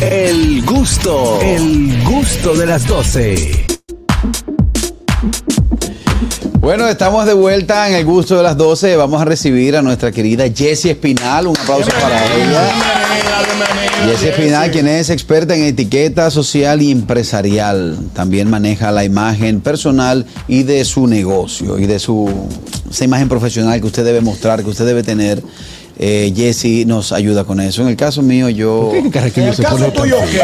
El gusto, el gusto de las 12. Bueno, estamos de vuelta en el gusto de las 12. Vamos a recibir a nuestra querida Jessie Espinal. Un aplauso para ella. Jessie Espinal, quien es experta en etiqueta social y empresarial. También maneja la imagen personal y de su negocio y de su esa imagen profesional que usted debe mostrar, que usted debe tener. Eh, Jessie nos ayuda con eso. En el caso mío, yo. En el caso tuyo, ¿qué?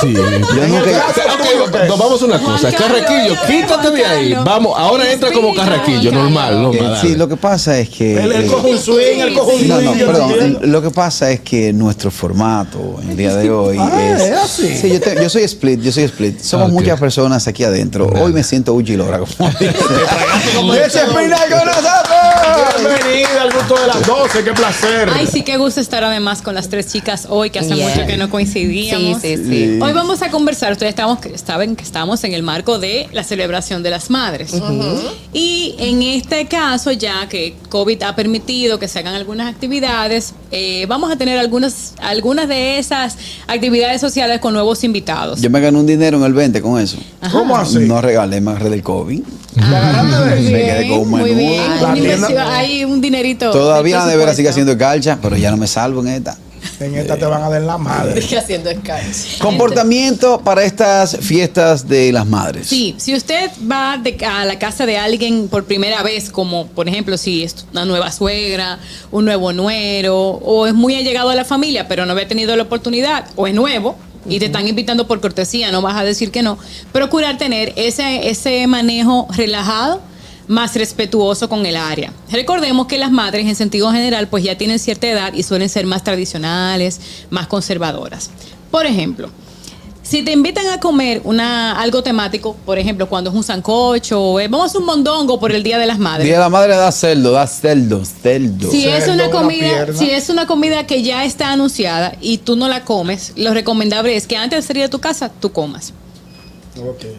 Sí, yo En nunca- caso Ok, tuyo, ¿qué? nos vamos a una cosa. Carraquillo, Juan quítate de ahí. Carlos. Vamos, ahora entra como carraquillo, Juan normal, Carlos. Eh, sí, lo que pasa es que. Él, eh, coge un swing, él coge un No, swing. no, yo perdón. Lo que pasa es que nuestro formato el día de hoy Ah, es. ¿es así? Sí, yo, te- yo soy split, yo soy split. Somos Ok. muchas personas aquí adentro. Hoy me siento Uchi Lora, como. Ese Espinal con nosotros. Bienvenida al gusto de las 12, qué placer. Ay, sí, qué gusto estar además con las tres chicas hoy, que hace Yeah. mucho que no coincidíamos. Sí, sí, sí. Hoy vamos a conversar, ustedes estamos, saben que estamos en el marco de la celebración de las madres. Y en este caso, ya que COVID ha permitido que se hagan algunas actividades, eh, vamos a tener algunas, algunas de esas actividades sociales con nuevos invitados. Yo me gané un dinero en el 20 con eso. ¿Cómo así? No regalé más red del COVID. ¿Te agarraste de Muy eso? me quedé bien, con un muy menú. bien. La tienda- inversión, Hay un dinerito. Todavía la de nevera sigue haciendo calcha, pero ya no me salvo en esta. En esta te van a dar la madre. Sigue haciendo escarcha. Comportamiento para estas fiestas de las madres. Sí, si usted va de- a la casa de alguien por primera vez, como por ejemplo si es una nueva suegra, un nuevo nuero, o es muy allegado a la familia, pero no había tenido la oportunidad, o es nuevo, y te están invitando por cortesía, no vas a decir que no, procurar tener ese, ese manejo relajado más respetuoso con el área. Recordemos que las madres en sentido general pues ya tienen cierta edad y suelen ser más tradicionales, más conservadoras. Por ejemplo, si te invitan a comer una algo temático, por ejemplo, cuando es un sancocho, es- vamos a un mondongo por el Día de las Madres. Día de la madre da cerdo, da cerdo, cerdo. Si es Cerdo, una una comida, si es una comida que ya está anunciada y tú no la comes, lo recomendable es que antes de salir de tu casa tú comas.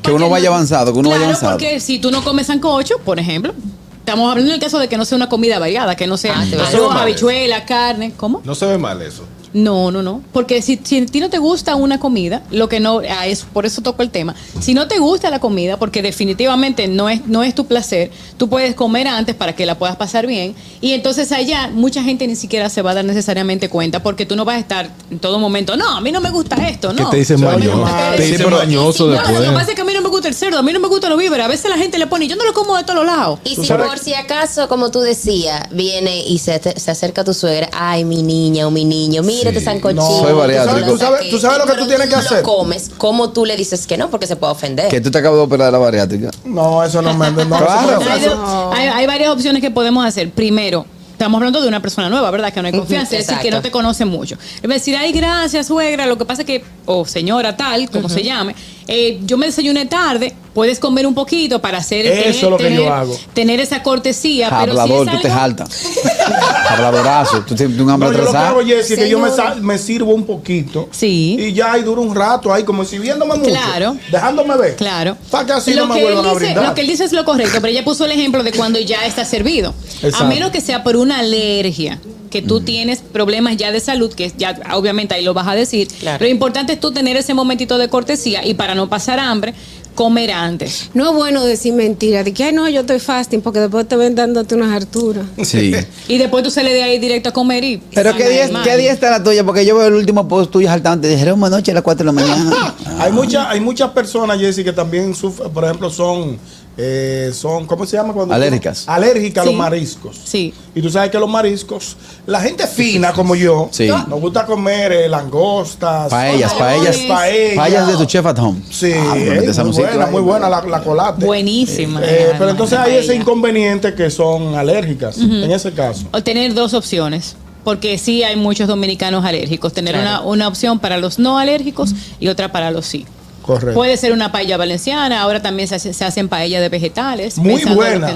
Que uno vaya avanzado, que uno claro, vaya avanzado. porque si tú no comes sancocho, por ejemplo, estamos hablando en el caso de que no sea una comida variada, que no sea Ah, arroz, hacer habichuela, carne, ¿cómo? No se ve mal eso. No, no, no. Porque si, si a ti no te gusta una comida, lo que no, ah, es, por eso toco el tema. Si no te gusta la comida, porque definitivamente no es, no es tu placer, tú puedes comer antes para que la puedas pasar bien. Y entonces allá mucha gente ni siquiera se va a dar necesariamente cuenta, porque tú no vas a estar en todo momento, no, a mí no me gusta esto, no. Te dicen mañoso. Te dicen mañoso lo que pasa es que a mí no me gusta el cerdo, a mí no me gustan los víveres. A veces la gente le pone, yo no lo como de todos los lados. Y si sabes- por si acaso, como tú decías, viene y se, te- se acerca tu suegra, ay, mi niña o mi niño, mírate Sí. sancochito. Soy bariátrico. Tú sabes- tú sabes lo que tú tienes que no hacer. lo comes, ¿cómo tú le dices que no? Porque se puede ofender. Que tú te acabas de operar de la bariátrica. No, eso no me. No, Claro. Hay, no- hay- hay varias opciones que podemos hacer. Primero, estamos hablando de una persona nueva, ¿verdad? Que no hay confianza, es decir, que no te conoce mucho. Es decir, ay, gracias, suegra. Lo que pasa es que, o señora tal, como se llame, eh, yo me desayuné tarde, puedes comer un poquito para hacer. Eso es lo que yo hago. Tener esa cortesía, pero si Hablador, tú te jaltas. Habladorazo. Tú tienes un hambre No, yo lo que hago. Jessy, que yo me, me sirvo un poquito. Sí. Y ya, y duro un rato ahí, como si viéndome mucho. Claro. Dejándome ver. Claro. Para que así lo, no me que él vuelvan a dice, brindar. lo que él dice es lo correcto, pero ella puso el ejemplo de cuando ya está servido. Exacto. A menos que sea por una alergia, que tú tienes problemas ya de salud, que ya obviamente ahí lo vas a decir. Claro. Lo importante es tú tener ese momentito de cortesía y para no pasar hambre, comer antes. No es bueno decir mentira, de que ay no, yo estoy fasting, porque después te ven dándote unas harturas. Sí. Y después tú sales de ahí directo a comer y. Pero ¿qué día. ¿qué día está la tuya? Porque yo veo el último post tuyo saltante. Dijeron anoche a las 4 de la mañana. Hay, mucha, hay muchas personas, Jessy, que también sufren, por ejemplo, son, eh, son ¿cómo se llama? cuando Alérgicas. Alérgicas a los mariscos. Sí. Y tú sabes que los mariscos, la gente fina como yo, Sí. nos gusta comer eh, langostas, Paellas, Camarones. paellas. paellas. Paellas de tu chef at home. Sí, Ah, eh, muy buena, ahí. muy buena la, la colate. Buenísima. Eh, la- pero entonces hay ese inconveniente que son alérgicas, en ese caso. O tener dos opciones. Porque sí hay muchos dominicanos alérgicos. Tener Claro. una, una opción para los no alérgicos y otra para los sí. Correcto. Puede ser una paella valenciana, ahora también se, hace- se hacen paella de vegetales. Muy en buena.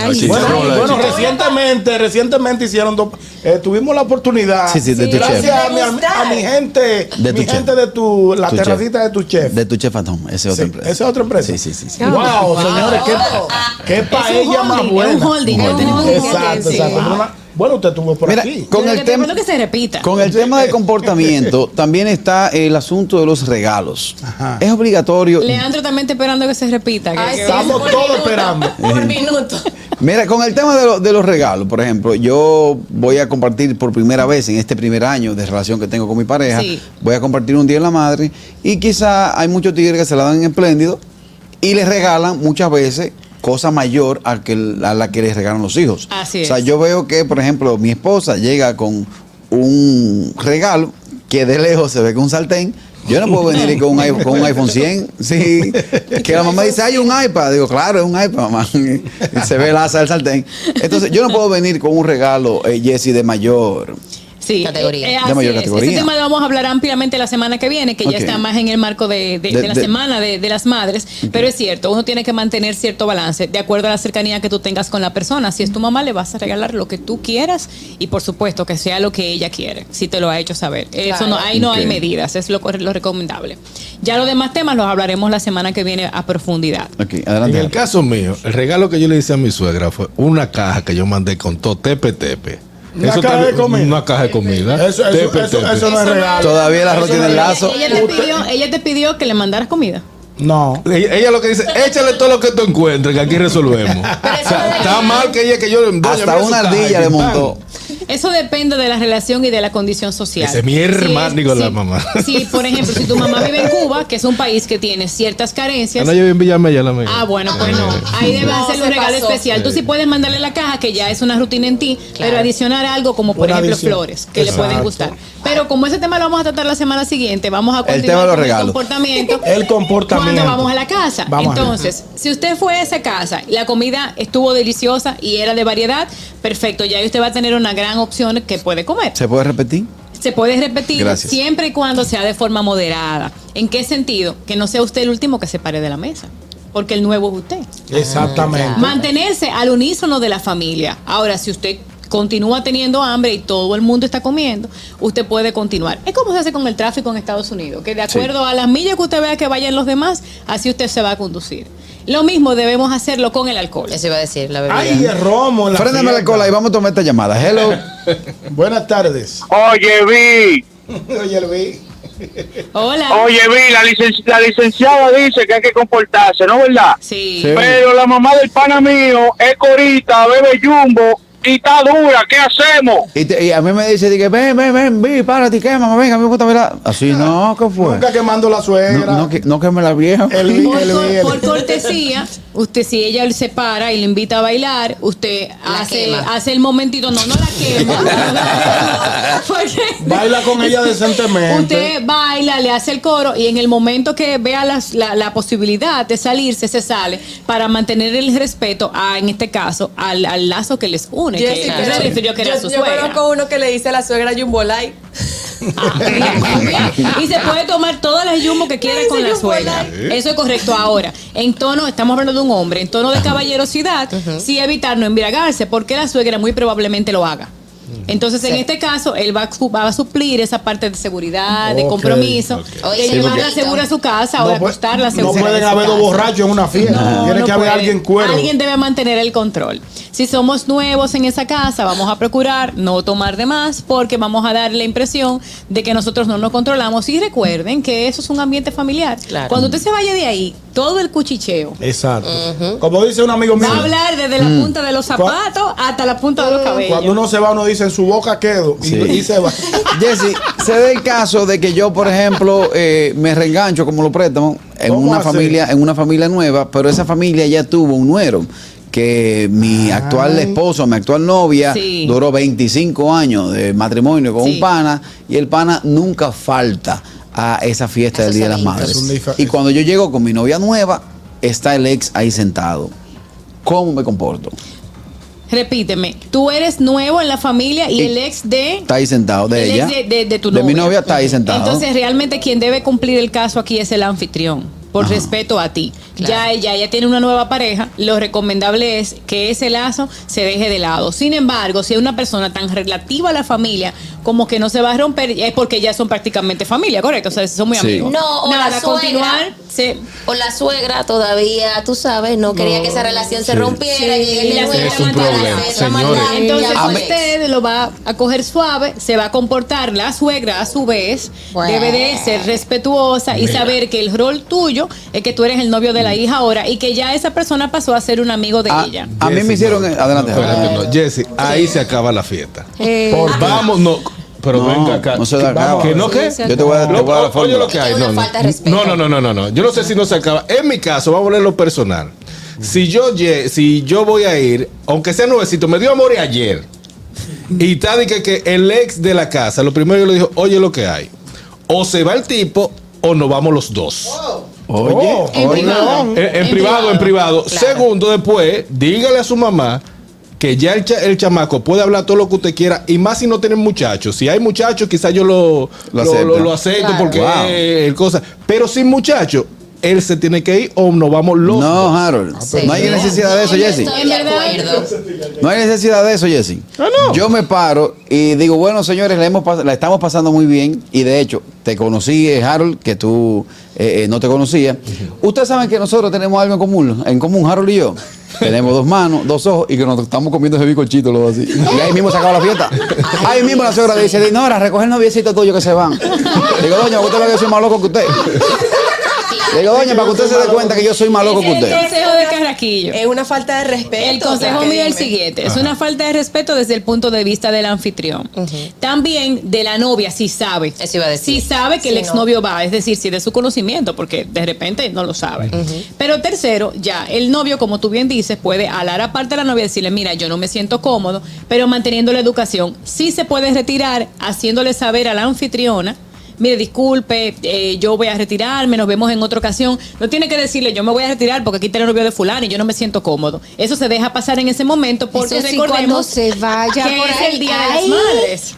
Ay, bueno, recientemente, recientemente hicieron dos, eh, tuvimos la oportunidad. Sí, sí, de tu gracias chef. a mi, a mi gente, De tu mi chef. gente de tu, la Tu terracita chef. de tu chef. De tu chef home. Esa es otra empresa. esa es otra empresa. Sí, sí, sí. sí. Wow, señores, qué, qué Es un paella más buena. es un holding, Un holding. Exacto, exacto. Bueno, usted estuvo por Mira, aquí. con el tema que se repita. con el tema de comportamiento también está el asunto de los regalos. Ajá. Es obligatorio. Leandro también está esperando que se repita. que- Ay, que- sí, Estamos todos minuto, esperando. Por minuto. Mira, con el tema de, lo- de los regalos, por ejemplo, yo voy a compartir por primera vez en este primer año de relación que tengo con mi pareja, Sí. voy a compartir un día en la madre y quizá hay muchos tigres que se la dan en espléndido y les regalan muchas veces cosa mayor a, que, a la que les regalan los hijos. Así O sea, es. yo veo que, por ejemplo, mi esposa llega con un regalo que de lejos se ve es un sartén. Yo no puedo venir con un, iPhone, con un iPhone 100. Sí. Que la mamá dice, hay un iPad. Digo, claro, es un iPad, mamá. Y se ve el asa del sartén. Entonces, yo no puedo venir con un regalo, eh, Jesse, de mayor. Sí, Categoría. eh, De así mayor es. categoría. Ese tema lo vamos a hablar ampliamente la semana que viene, que ya está más en el marco de, de- De- de la de- semana de, de las madres. Pero es cierto, uno tiene que mantener cierto balance de acuerdo a la cercanía que tú tengas con la persona. Si es tu mamá, le vas a regalar lo que tú quieras y por supuesto que sea lo que ella quiere, si te lo ha hecho saber. Eso no, ahí no hay medidas, es lo, recomendable. Ya los demás temas los hablaremos la semana que viene a profundidad. En el caso mío, el regalo que yo le hice a mi suegra fue una caja que yo mandé con todo tepe tepe. Una Eso caja de comida. Una caja de comida. Eso, eso, Tepe, eso, tepe. eso no es regalo. Todavía el arroz tiene el lazo. Ella te, pidió, ella te pidió que le mandaras comida. No. Ella, ella lo que dice, échale todo lo que tú encuentres, que aquí resolvemos. O sea, está mal que ella que yo Hasta una ardilla le montó. Eso depende de la relación y de la condición social. Ese es mi hermano, digo, la mamá. Sí, por ejemplo, si tu mamá vive en Cuba, que es un país que tiene ciertas carencias. Ah, no, yo vivo en Villamella, la mía. Ah, bueno, pues no. Ahí debe No, hacerle un regalo pasó. especial. Tú sí puedes mandarle la caja, que ya es una rutina en ti, pero adicionar algo como, por Una ejemplo, adición. flores, que le pueden gustar. Pero como ese tema lo vamos a tratar la semana siguiente, vamos a continuar tema de los con regalos. el comportamiento. El comportamiento. Cuando vamos a la casa. Vamos. Entonces, si usted fue a esa casa y la comida estuvo deliciosa y era de variedad, perfecto, ya ahí usted va a tener una gran opción que puede comer. ¿Se puede repetir? Se puede repetir Gracias. siempre y cuando sea de forma moderada. ¿En qué sentido? Que no sea usted el último que se pare de la mesa. Porque el nuevo es usted. Exactamente. Mantenerse al unísono de la familia. Ahora, si usted continúa teniendo hambre y todo el mundo está comiendo, usted puede continuar. Es como se hace con el tráfico en Estados Unidos, que de acuerdo a las millas que usted vea que vayan los demás, así usted se va a conducir. Lo mismo debemos hacerlo con el alcohol. Eso iba a decir, la bebida. Ay, es romo la la fiesta. cola y vamos a tomar esta llamada. Hello. Buenas tardes. Oye, vi, Oye, Luis. Hola. oye, vi, la licenciada dice que hay que comportarse, ¿no verdad? Sí. Sí. Pero la mamá del pana mío es corita, bebe jumbo y está dura, ¿qué hacemos? Y, te- y a mí me dice, dije, ven, ven, ven, vi, párate, ¿qué, mamá? Venga, a mí me gusta verla. Así no, ¿qué fue? Nunca quemando la suegra. No, no, que, no queme la vieja. El- por cortesía, usted si ella se para y le invita a bailar, usted La hace, quema. hace el momentito, no, no la quema. Baila con ella decentemente. Usted baila, le hace el coro y en el momento que vea las- la, la posibilidad de salirse, se sale para mantener el respeto, a, en este caso, al, al lazo que les une. que que yo, yo conozco uno que le dice a la suegra Jumbo Light. Ah, bien, bien. Y se puede tomar todas las yumbo que quiera con la suegra. Eso es correcto. Ahora, en tono, estamos hablando de un hombre, en tono de caballerosidad, sí evitar no embriagarse, porque la suegra muy probablemente lo haga. Entonces, en este caso, él va va a suplir esa parte de seguridad, de compromiso, ok. de Sí, segura a su casa o No de pu- acostarla No segura. pueden en su haber dos borrachos en una fiesta. No, Tiene no que haber puede. alguien cuero. Alguien debe mantener el control. Si somos nuevos en esa casa, vamos a procurar no tomar de más porque vamos a dar la impresión de que nosotros no nos controlamos. Y recuerden que eso es un ambiente familiar. Claro. Cuando usted se vaya de ahí, todo el cuchicheo. Exacto. Como dice un amigo mío. Va a hablar desde la punta de los zapatos hasta la punta de los cabellos. Cuando uno se va, uno dice en su boca quedo. Y, Sí. y se va. Jesse, se da el caso de que yo, por ejemplo, eh, me reengancho como lo préstamo en ¿Cómo una así? familia, en una familia nueva, pero esa familia ya tuvo un nuero que mi actual esposo, mi actual novia, Sí. duró 25 años de matrimonio con Sí. un pana y el pana nunca falta a esa fiesta del Día de las. Madres. Y cuando yo llego con mi novia nueva, está el ex ahí sentado. ¿Cómo me comporto? Repíteme, tú eres nuevo en la familia y Y- el ex de... Está ahí sentado de el ella. ex de, de- de tu de mi novia. novia está ahí sentado. Entonces, realmente quien debe cumplir el caso aquí es el anfitrión, por respeto a ti. ya ella ya tiene una nueva pareja, lo recomendable es que ese lazo se deje de lado. Sin embargo, si es una persona tan relativa a la familia, como que no se va a romper, es porque ya son prácticamente familia, ¿correcto? O sea, son muy Sí. amigos. No, o Nada, la suegra. continuar, O la suegra todavía, tú sabes, no quería que esa relación se Sí. rompiera. Sí, y la suegra Es un problema, Entonces fue. usted lo va a coger suave, se va a comportar la suegra a su vez, Bueno. debe de ser respetuosa y saber que el rol tuyo es que tú eres el novio de la hija ahora y que ya esa persona pasó a ser un amigo de A, ella. a mí me hicieron. no. Adelante. No. Jessy, ahí se acaba la fiesta. Eh, Vamos, no. Pero No, venga acá. no se ¿Qué- acaba. ¿Que no qué? Sí, Yo te voy a, te voy a dar la oye fórmula. lo que hay. No, no. no, no, no, no, no, no. Yo no sé si no se acaba. En mi caso, vamos a leer lo personal. Si yo, si yo voy a ir, aunque sea nuevecito, me dio amor ayer. Y está de que, que el ex de la casa, lo primero que le dijo, oye lo que hay. O se va el tipo o nos vamos los dos. Oye, Oh, En oye. privado. En, en En privado, en privado. Claro. Segundo, después, dígale a su mamá que ya el, cha- el chamaco puede hablar todo lo que usted quiera y más si no tienen muchachos. Si hay muchachos, quizás yo lo, Lo lo, acepta. lo- lo acepto Claro. porque Wow. el cosa. Pero sin muchachos, él se tiene que ir o nos vamos los No, dos. Harold. Sí. No hay necesidad de eso, Jesse. Acuerdo. No hay necesidad de eso, Jesse. Ah, no. Yo me paro y digo, bueno, señores, la, hemos la estamos pasando muy bien. Y de hecho, te conocí, eh, Harold, que tú eh, eh, no te conocías. Ustedes saben que nosotros tenemos algo en común, en común, Harold y yo. Tenemos dos manos, dos ojos y que nos estamos comiendo ese bicochito, dos así. Y ahí mismo se acaba la fiesta. Ahí mismo la suegra dice, Dinora, recoge el noviecito tuyo que se van. Digo, doña, usted que yo soy más loco que usted. Digo, doña, para que usted se dé cuenta que yo soy más loco que El usted. consejo de Carraquillo. Es una falta de respeto. El consejo mío es el siguiente, es una falta de respeto desde el punto de vista del anfitrión. También de la novia, si sabe. Eso iba a decir. Si sabe que el exnovio va, es decir, si de su conocimiento, porque de repente no lo sabe. Pero tercero, ya, el novio, como tú bien dices, puede alar aparte a la novia y decirle, mira, yo no me siento cómodo, pero manteniendo la educación. Sí se puede retirar haciéndole saber a la anfitriona. Mire, disculpe, eh, yo voy a retirarme, nos vemos en otra ocasión. No tiene que decirle, yo me voy a retirar porque aquí el novio de fulano y yo no me siento cómodo. Eso se deja pasar en ese momento porque Eso sí, cuando se vaya que por es ahí, el Día de las Madres.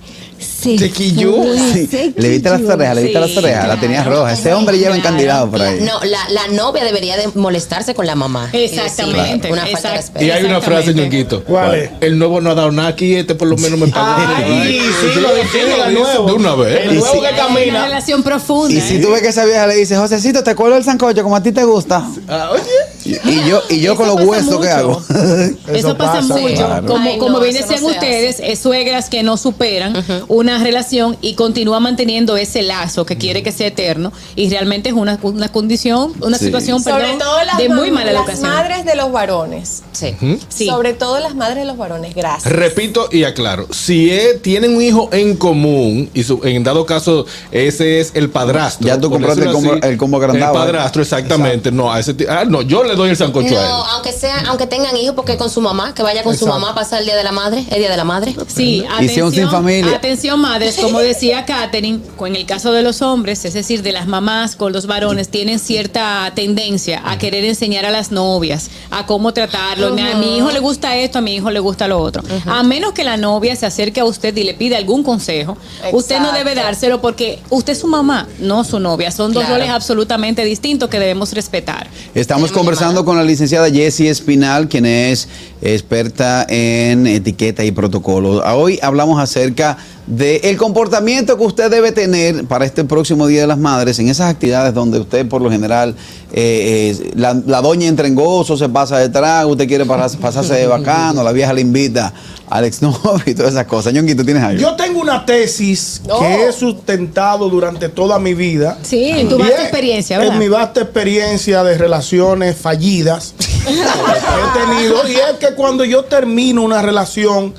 Quilló. fue, Sí. Le viste las orejas, le viste las Sí, orejas, la tenía claro. roja. Ese hombre lleva encandilado por ahí. No, la, la novia debería de molestarse con la mamá. Exactamente, Una falta de respeto. Y hay una frase, ñonquito. ¿Cuál es? El nuevo no ha dado nada aquí, este por lo menos me pagó. Ay, sí, lo dice el nuevo. De una vez. El nuevo que una camina. relación profunda. Y si ¿eh? tú ves que esa vieja le dice, Josecito, te cuelo el sancocho como a ti te gusta. Ah, oye. Y, y yo, y yo Eso con los huesos, ¿qué hago? Eso, Eso pasa, pasa, mucho. claro. Como, Ay, como bien no decían ustedes, es suegras que no superan una relación y continúan manteniendo ese lazo que quiere que sea eterno y realmente es una, una condición, una Sí. situación Sobre perdón, todo las, de muy mala las educación. madres de los varones. Sí. Sí. Sobre todo las madres de los varones. Gracias. Repito y aclaro, si eh, tienen un hijo en común, y su- en dado caso ese es el padrastro. Ya tú compraste el combo- el combo agrandado, El ¿eh? padrastro, exactamente. No, a ese ah, no, yo le doy el sancocho No, a él. aunque sea, aunque tengan hijos, porque con su mamá, que vaya con su mamá a pasar el día de la madre, el día de la madre. Sí, sin familia. Atención, madres, como decía Katherine, con el caso de los hombres, es decir, de las mamás con los varones, tienen cierta tendencia a querer enseñar a las novias a cómo tratarlo. A mi hijo le gusta esto, a mi hijo le gusta lo otro. A menos que la novia se acerque a usted y le pida algún consejo, usted no debe dárselo porque usted es su mamá, no su novia. Son dos Claro. roles absolutamente distintos que debemos respetar. Estamos Tenemos conversando con la licenciada Jessie Espinal, quien es experta en etiqueta y protocolo. Hoy hablamos acerca del comportamiento que usted debe tener para este próximo Día de las Madres en esas actividades donde usted por lo general, eh, la, doña entra en gozo, se pasa de trago, usted quiere pasarse de bacano, la vieja le invita al exnovio y todas esas cosas. Ñonguito, ¿tienes algo? Yo tengo una tesis Oh. que he sustentado durante toda mi vida. Sí, en tu vasta es- experiencia, ¿verdad? En mi vasta experiencia de relaciones fallidas que he tenido. Y es que cuando yo termino una relación,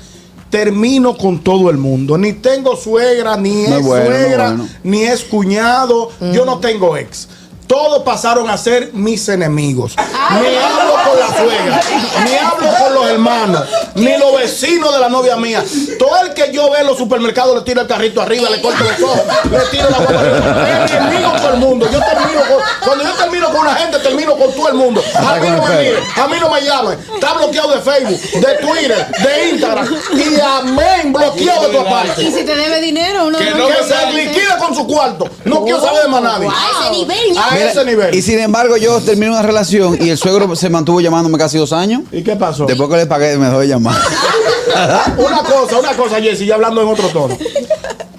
termino con todo el mundo. Ni tengo suegra, ni No es no suegra, bueno. ni es cuñado. Yo no tengo ex. Todos pasaron a ser mis enemigos. Ni hablo con la suegra, ni hablo con los hermanos, ni los vecinos de la novia mía. Todo el que yo veo en los supermercados le tiro el carrito arriba, le corto los ojos, le tiro la guapa. Es enemigo todo el mundo. Yo termino con- cuando yo termino con una gente termino con todo el mundo. A mí no me miren, a mí no me llamen. Está bloqueado de Facebook, de Twitter, de Instagram. Y amén, bloqueado de tu Y parte. si te debe dinero, uno Que no no se liquide con su cuarto. No quiero saber de más nadie. A ese nivel, Mira, ese nivel. Y sin embargo, yo terminé una relación y el suegro se mantuvo llamándome casi dos años. ¿Y qué pasó? Después que le pagué, me dejó de llamar. Una cosa, una cosa, Jessy, ya hablando en otro tono.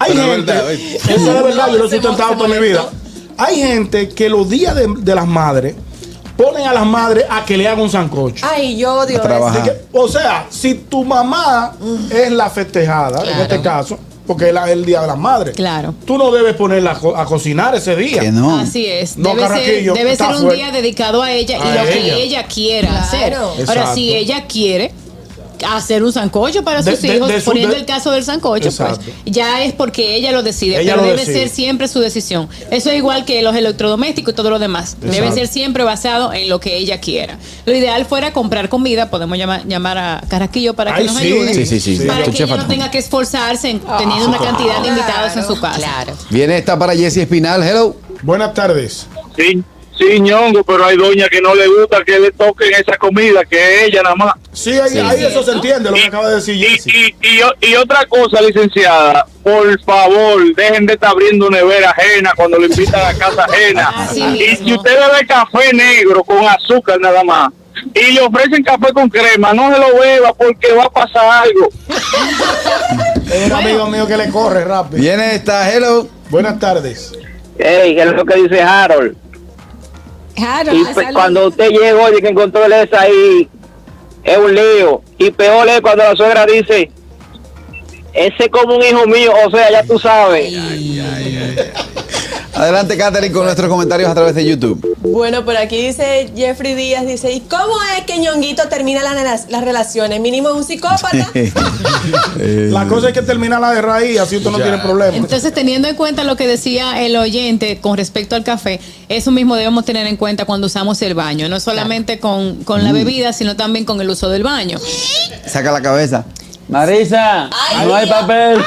Hay Pero gente, verdad, eso es verdad, yo lo he sustentado toda mi vida. Hay gente que los días de, de las madres ponen a las madres a que le hagan un sancocho. Ay, yo odio eso. De o sea, si tu mamá es la festejada, en este caso, porque es la- el día de las madres, Claro. tú no debes ponerla a, co- a cocinar ese día. Que no. Así es. No, debe ser, debe ser un fuerte. día dedicado a ella y A lo ella. que ella quiera Claro. hacer. Ahora, si ella quiere hacer un sancocho para sus de- hijos, de su- poniendo de- el caso del sancocho, Exacto. pues ya es porque ella lo decide, Ella pero lo debe decide. ser siempre su decisión. Eso es igual que los electrodomésticos y todo lo demás. Debe ser siempre basado en lo que ella quiera. Lo ideal fuera comprar comida, podemos llamar, llamar a Carraquillo para que Ay, nos sí. ayude. Sí, sí, sí, sí. Para que ella no tenga que esforzarse en teniendo una cantidad de invitados en su casa. Claro. Viene esta para Jesse Espinal. Hello. Buenas tardes. Sí, sí, ñongo, pero hay doña que no le gusta que le toquen esa comida, que ella nada más. Sí, ahí, ahí eso se entiende, lo que acaba de decir Y, Jessy. y, y, o- y otra cosa, licenciada, por favor, dejen de estar abriendo nevera ajena cuando le invitan a casa ajena. Así y si usted bebe café negro con azúcar nada más y le ofrecen café con crema, no se lo beba porque va a pasar algo. Es un amigo mío que le corre rápido. Viene esta. Hello. Buenas tardes. Ey, ¿qué es lo que dice Harold? Claro, Y pe- cuando usted llegó oye, que encontró el esa ahí, es un lío. Y peor es cuando la suegra dice, ese es como un hijo mío, o sea, ya tú sabes. Adelante, Katherine, con nuestros comentarios a través de YouTube. Bueno, por aquí dice Jeffrey Díaz, dice, ¿y cómo es que Ñonguito termina la- las, las relaciones? Mínimo es un psicópata. La cosa es que terminarla de raíz, así usted no tiene problema. Entonces, teniendo en cuenta lo que decía el oyente con respecto al café, eso mismo debemos tener en cuenta cuando usamos el baño, no solamente con, con la bebida, sino también con el uso del baño. Saca la cabeza. Marisa, no hay papel.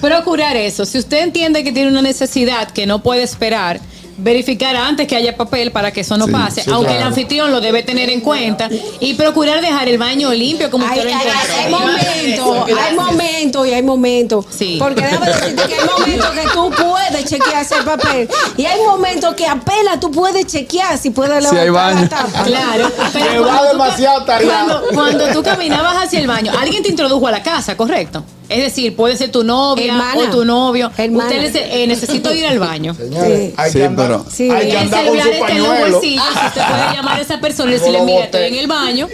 Procurar eso. Si usted entiende que tiene una necesidad que no puede esperar, verificar antes que haya papel para que eso no Sí, pase, sí, aunque claro. el anfitrión lo debe tener en cuenta y procurar dejar el baño limpio como Hay, usted lo hay- hay momentos, hay momentos y hay momentos. Sí. Porque déjame decirte que hay momentos que tú puedes chequear ese papel. Y hay momentos que apenas tú puedes chequear si puedes Si hay levantar baño. la tapa. Claro, pero va tú demasiado tareado. Cuando, cuando tú caminabas hacia el baño, alguien te introdujo a la casa, ¿correcto? Es decir, puede ser tu novia Hermana. o tu novio. Hermana. Usted le dice, eh, necesito ir al baño. Señores, Sí. hay Sí, que andar, pero- Sí. hay que el andar con celular su está en los pañuelo. bolsillos. Usted puede llamar a esa persona y decirle, lo mira, estoy en el baño,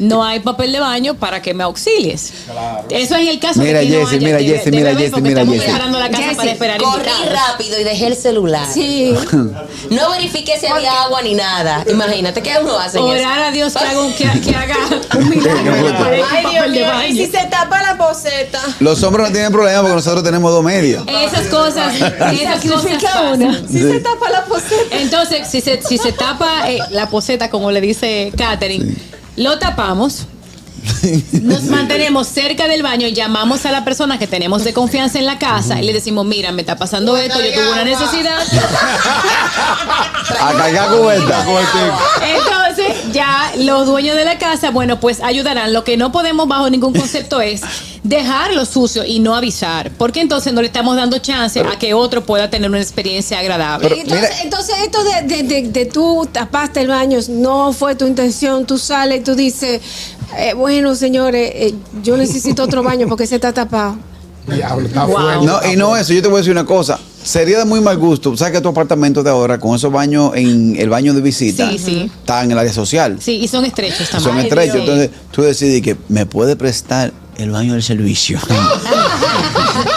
no hay papel de baño para que me auxilies. Eso es en el caso Mira, de que no haya, mira, Jessy, debe mira, porque mira, estamos Jessy. preparando la casa para esperar Corrí rápido y dejé el celular. Sí. No verifiqué si había agua ni nada. Imagínate que uno hace eso. Orar a Dios que haga un, que, que haga un milagro Ay, Dios mío, baño. y si se tapa la poseta. Los hombres no tienen problema porque nosotros tenemos dos medios. Esas cosas, esas cosas pasan. Si se tapa la poseta. Entonces, si se, si se tapa eh, la poseta, como le dice Katherine, lo tapamos. Nos mantenemos cerca del baño, llamamos a la persona que tenemos de confianza en la casa y le decimos, mira, me está pasando esto, yo tuve una necesidad. A cargar cubeta. Entonces, ya los dueños de la casa, bueno, pues ayudarán. Lo que no podemos bajo ningún concepto es dejarlo sucio y no avisar, porque entonces no le estamos dando chance a que otro pueda tener una experiencia agradable. Pero- entonces, mira- entonces esto de, de, de- de tú tapaste el baño, no fue tu intención, tú sales y tú dices, eh, bueno señores, eh, yo necesito otro baño porque se está tapado. Diablo, está Wow. fuerte. No, y no eso, yo te voy a decir una cosa. Sería de muy mal gusto. ¿Sabes que tu apartamento de ahora, con esos baños en el baño de visita, Sí, sí. está en el área social? Sí, y son estrechos también. Son Ay, estrechos. Dios. Entonces tú decides que me puede prestar el baño del servicio.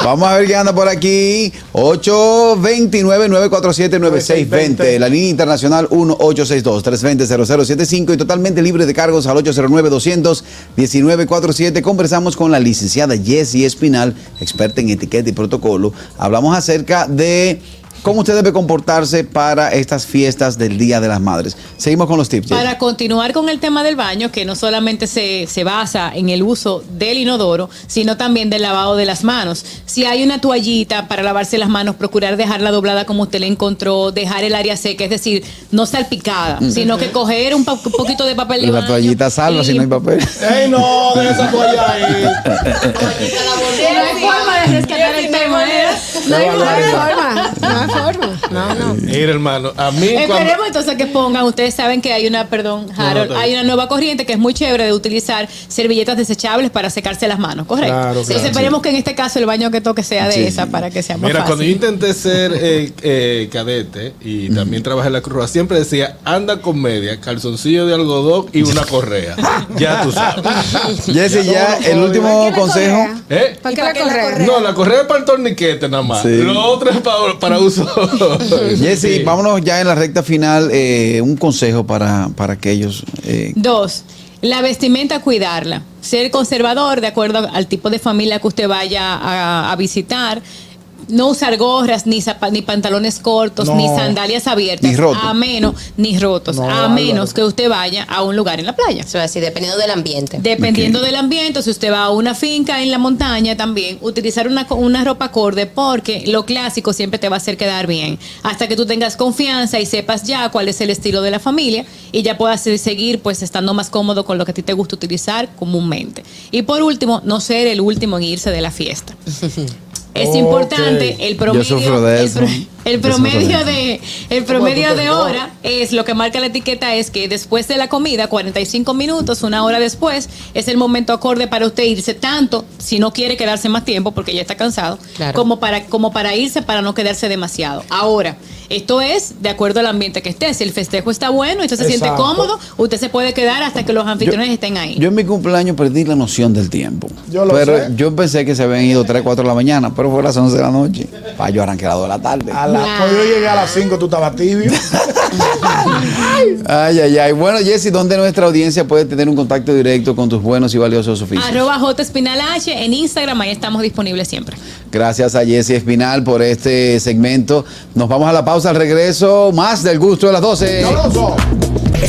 Vamos a ver qué anda por aquí. 829-947-9620. La línea internacional 1862-320-0075 y totalmente libre de cargos al 809-219-47. Conversamos con la licenciada Jessie Espinal, experta en etiqueta y protocolo. Hablamos acerca de cómo usted debe comportarse para estas fiestas del Día de las Madres. Seguimos con los tips. Para continuar con el tema del baño, que no solamente se, se basa en el uso del inodoro, sino también del lavado de las manos. Si hay una toallita para lavarse las manos, procurar dejarla doblada como usted la encontró, dejar el área seca, es decir, no salpicada, sino que coger un, pa- un poquito de papel de La baño toallita salva y si no hay papel. ¡Ey, no! De esa toalla ahí. No hay forma de rescatar el tema, ¿eh? No hay, no hay forma. No hay forma. No, no. Mira, hermano, a mí cuando... Esperemos entonces que pongan, ustedes saben que hay una, perdón, Harold, hay una nueva corriente que es muy chévere de utilizar servilletas desechables para secarse las manos, ¿correcto? Claro, Entonces esperemos que en este caso el baño que toque sea de Sí. esa para que sea más Mira, cuando yo intenté ser eh, eh, cadete y también trabajé en la Cruz Roja, siempre decía, anda con media, calzoncillo de algodón y una correa. ya tú sabes. Jessy, ya el último ¿Para qué la consejo. correa? ¿Eh? ¿Para ¿Y qué para la correa? correa? No, la correa es para el torniquete nada más. Sí. Lo otro es para, para uso. Jessy, Sí. vámonos ya en la recta final. eh, un consejo para, para aquellos. eh, Dos, la vestimenta cuidarla. Ser conservador de acuerdo al tipo de familia que usted vaya a, a visitar. No usar gorras, ni, ni pantalones cortos, No. ni sandalias abiertas. Ni rotos. A menos, ni rotos. No, a Álvaro. menos que usted vaya a un lugar en la playa. Eso es así, dependiendo del ambiente. Dependiendo del ambiente, si usted va a una finca en la montaña también, utilizar una, una ropa acorde porque lo clásico siempre te va a hacer quedar bien. Hasta que tú tengas confianza y sepas ya cuál es el estilo de la familia y ya puedas se- seguir pues estando más cómodo con lo que a ti te gusta utilizar comúnmente. Y por último, no ser el último en irse de la fiesta. Es importante el promedio, sufro de el, pro- el sufro promedio de el promedio de hora es lo que marca la etiqueta es que después de la comida, 45 minutos, una hora después, es el momento acorde para usted irse tanto, si no quiere quedarse más tiempo porque ya está cansado, Claro. como para como para irse para no quedarse demasiado. Ahora, esto es de acuerdo al ambiente que esté. Si el festejo está bueno y usted se siente cómodo, usted se puede quedar hasta que los anfitriones estén ahí. Yo en mi cumpleaños perdí la noción del tiempo. Yo lo pero sé. yo pensé que se habían ido 3, 4 de la mañana, pero fue a las 11 de la noche. Pa, yo arranqué a las 2 de la tarde. A la, pues yo llegué a las 5, tú estabas tibio. Ay, ay, ay. Bueno, Jessy, ¿dónde nuestra audiencia puede tener un contacto directo con tus buenos y valiosos oficios? Arroba J Espinal H en Instagram, ahí estamos disponibles siempre. Gracias a Jessy Espinal por este segmento. Nos vamos a la pausa al regreso. Más del gusto de las 12. Sabroso.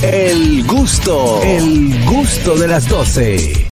El gusto, el gusto de las 12.